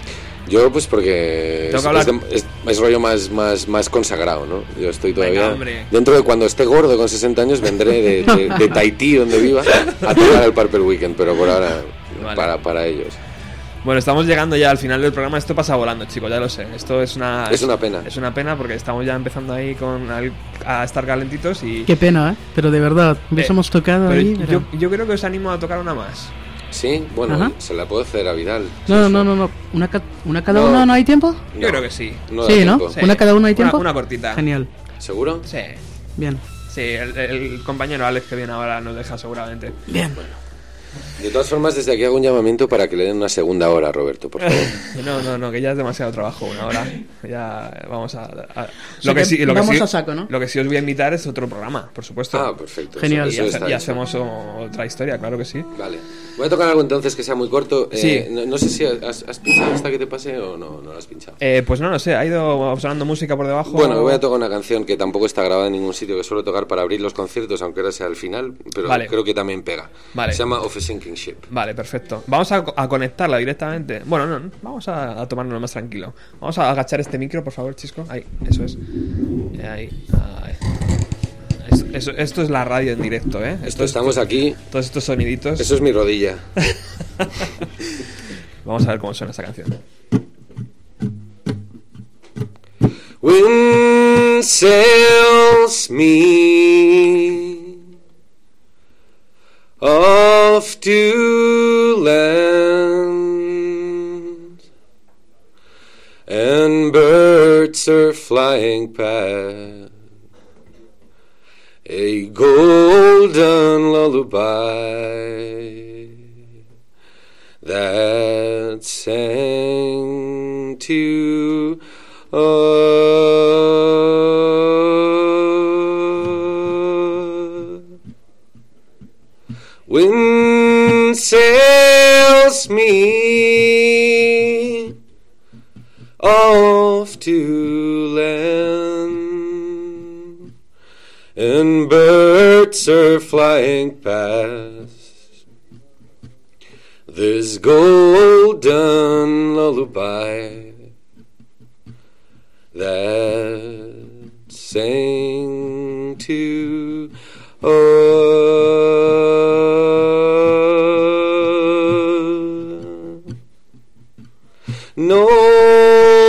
Yo, pues porque es, es de- es- es rollo más, más, más consagrado, ¿no? Yo estoy todavía. Venga, dentro de cuando esté gordo con 60 años, vendré de, de- de Tahití, donde viva, a tocar el Purple Weekend, pero por ahora, Vale. para, para ellos. Bueno, estamos llegando ya al final del programa. Esto pasa volando, chicos, ya lo sé. Esto es una... Es una pena. Es una pena porque estamos ya empezando ahí con al- a estar calentitos y... Qué pena, ¿eh? Pero de verdad, hubiésemos tocado Pero ahí. yo, yo creo que os animo a tocar una más. Sí, bueno, Ajá. se la puedo hacer a Vidal. No, no, no, no. ¿Una, ca- una cada No. uno no hay tiempo? Yo creo que sí. No sí, ¿no? Sí. ¿Una cada uno hay tiempo? una cortita. Genial. ¿Seguro? Sí. Bien. Sí, el, el compañero Alex que viene ahora nos deja seguramente. Bien. De todas formas, desde aquí hago un llamamiento para que le den una segunda hora, Roberto, por favor. No, no, no, que ya es demasiado trabajo una hora. Ya vamos a. a- Sí que vamos a saco, ¿no? Lo que sí os voy a invitar es otro programa, por supuesto. Ah, perfecto. Genial. y Eso, eso y hecho. hacemos otra historia, claro que sí. Vale. Voy a tocar algo entonces que sea muy corto. Eh, Sí. no, no sé si has, has pinchado esta que te pase o no, no la has pinchado. Eh, pues no lo sé, ha ido sonando música por debajo. Bueno, voy a tocar una canción que tampoco está grabada en ningún sitio, que suelo tocar para abrir los conciertos, aunque ahora sea al final, pero Vale. creo que también pega. Vale. Se llama Of a Sinking Ship. Vale, perfecto. Vamos a, a conectarla directamente. Bueno, no, vamos a, a tomárnoslo más tranquilo. Vamos a agachar este micro, por favor, Chisco. Ahí, eso es. Eh, Ahí, ahí. Esto, esto es la radio en directo, ¿eh? Esto Estamos aquí. todos estos soniditos. Eso es mi rodilla. Vamos a ver cómo suena esta canción. Wind sails me off to land, and birds are flying past a golden lullaby that sang to us. Sails me off to land, and birds are flying past this golden lullaby that sang to us.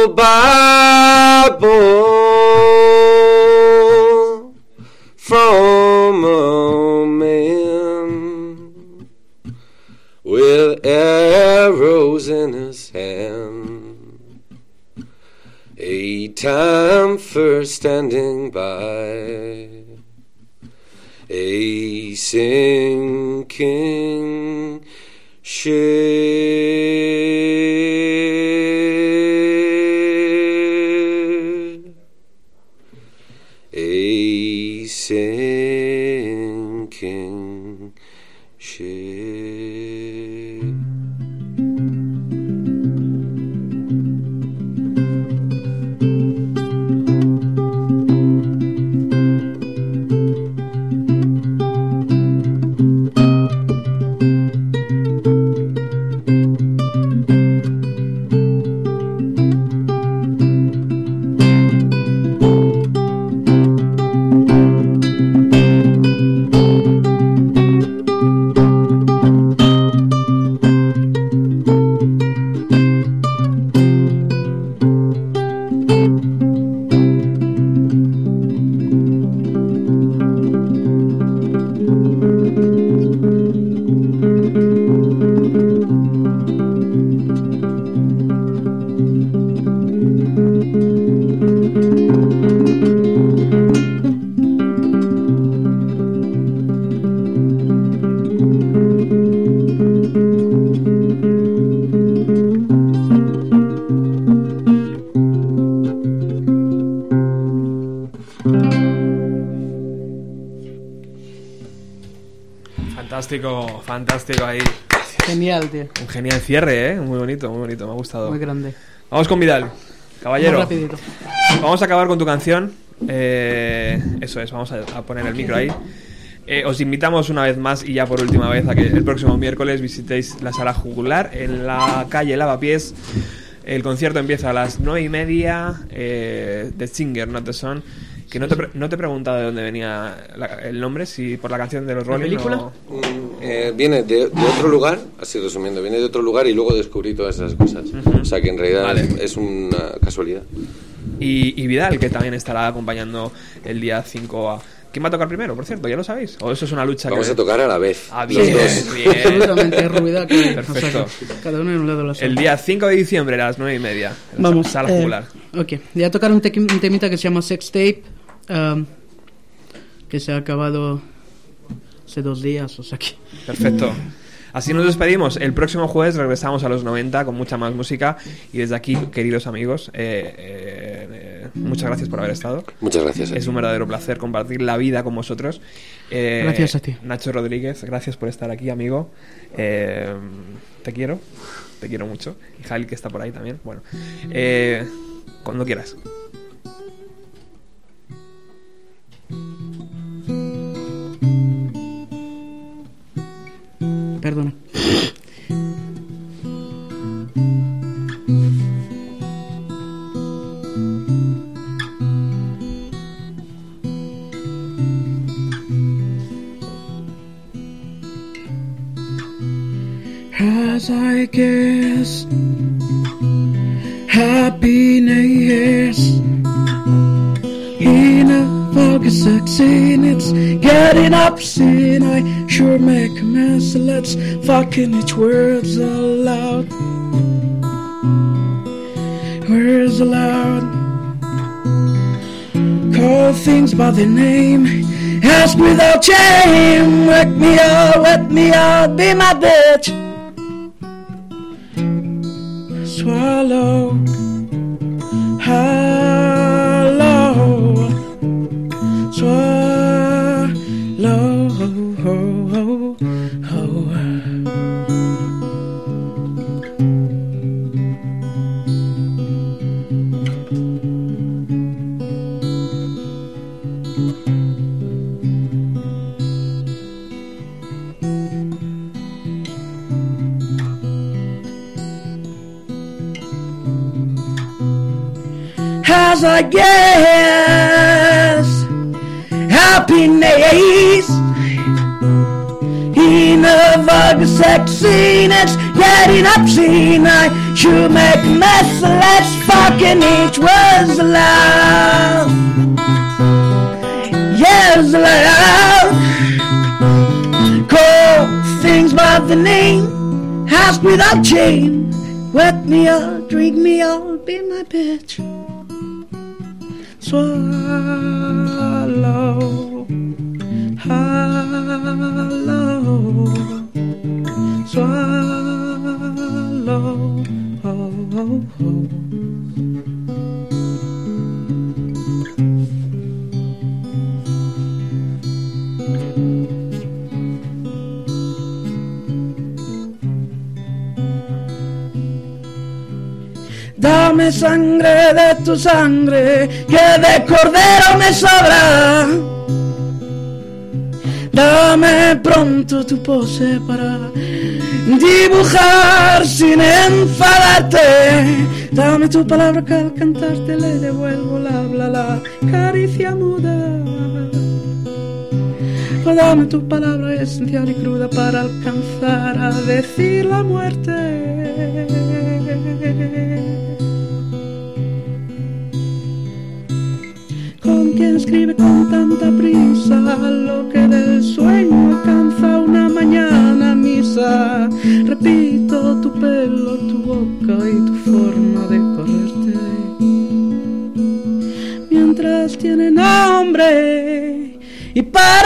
Bible from a man with arrows in his hand. A time for standing by a sinking ship. Cierre, ¿eh? Muy bonito, muy bonito, me ha gustado. Muy grande. Vamos con Vidal. Vamos Caballero, rapidito. vamos a acabar con tu canción. Eh, eso es, vamos a, a poner el micro ahí. Eh, os invitamos una vez más y ya por última vez a que el próximo miércoles visitéis la sala jugular en la calle Lavapiés. El concierto empieza a las nueve y media. Eh, The Singer, Not the Son. Que no te, pre- no te he preguntado de dónde venía la- el nombre, si por la canción de los Rolling película? o- Eh, viene de, de otro lugar, así resumiendo, viene de otro lugar y luego descubrí todas esas cosas. O sea que en realidad Vale. es una casualidad. Y, y Vidal, que también estará acompañando el día 5 a... ¿Quién va a tocar primero, por cierto? ¿Ya lo sabéis? ¿O eso es una lucha Vamos que... a tocar a la vez. Ah, los bien, dos. bien. Absolutamente ruida que Perfecto. o sea, cada uno en un lado de la. El día 5 de diciembre a las 9 y media. en Vamos. Sala eh, jugular. ok, voy a tocar un, te- un temita que se llama Sex Tape, um, que se ha acabado hace dos días, o sea que... Perfecto. Así nos despedimos. El próximo jueves regresamos a los 90 con mucha más música. Y desde aquí, queridos amigos, eh, eh, eh, muchas gracias por haber estado. Muchas gracias. Es un verdadero placer compartir la vida con vosotros. Eh, Gracias a ti. Nacho Rodríguez, gracias por estar aquí, amigo. Eh, te quiero, te quiero mucho. Y Jail, que está por ahí también. Bueno, eh, cuando quieras. Perdona. Fucking each words aloud. Words aloud. Call things by their name. Ask without shame. Wake me up wet me out. Be my bitch vague sex scene it's getting obscene I should make mess let's fucking each was loud yes loud call things by the name ask without shame wet me up drink me up be my bitch swallow Dame sangre de tu sangre, que de cordero me sobra. Dame pronto tu pose para dibujar sin enfadarte. Dame tu palabra que al cantarte le devuelvo la habla, la caricia muda. Dame tu palabra esencial y cruda para alcanzar a decir la muerte. Escribe con tanta prisa lo que del sueño alcanza una mañana misa. Repito tu pelo, tu boca y tu forma de correrte. Mientras tiene nombre y para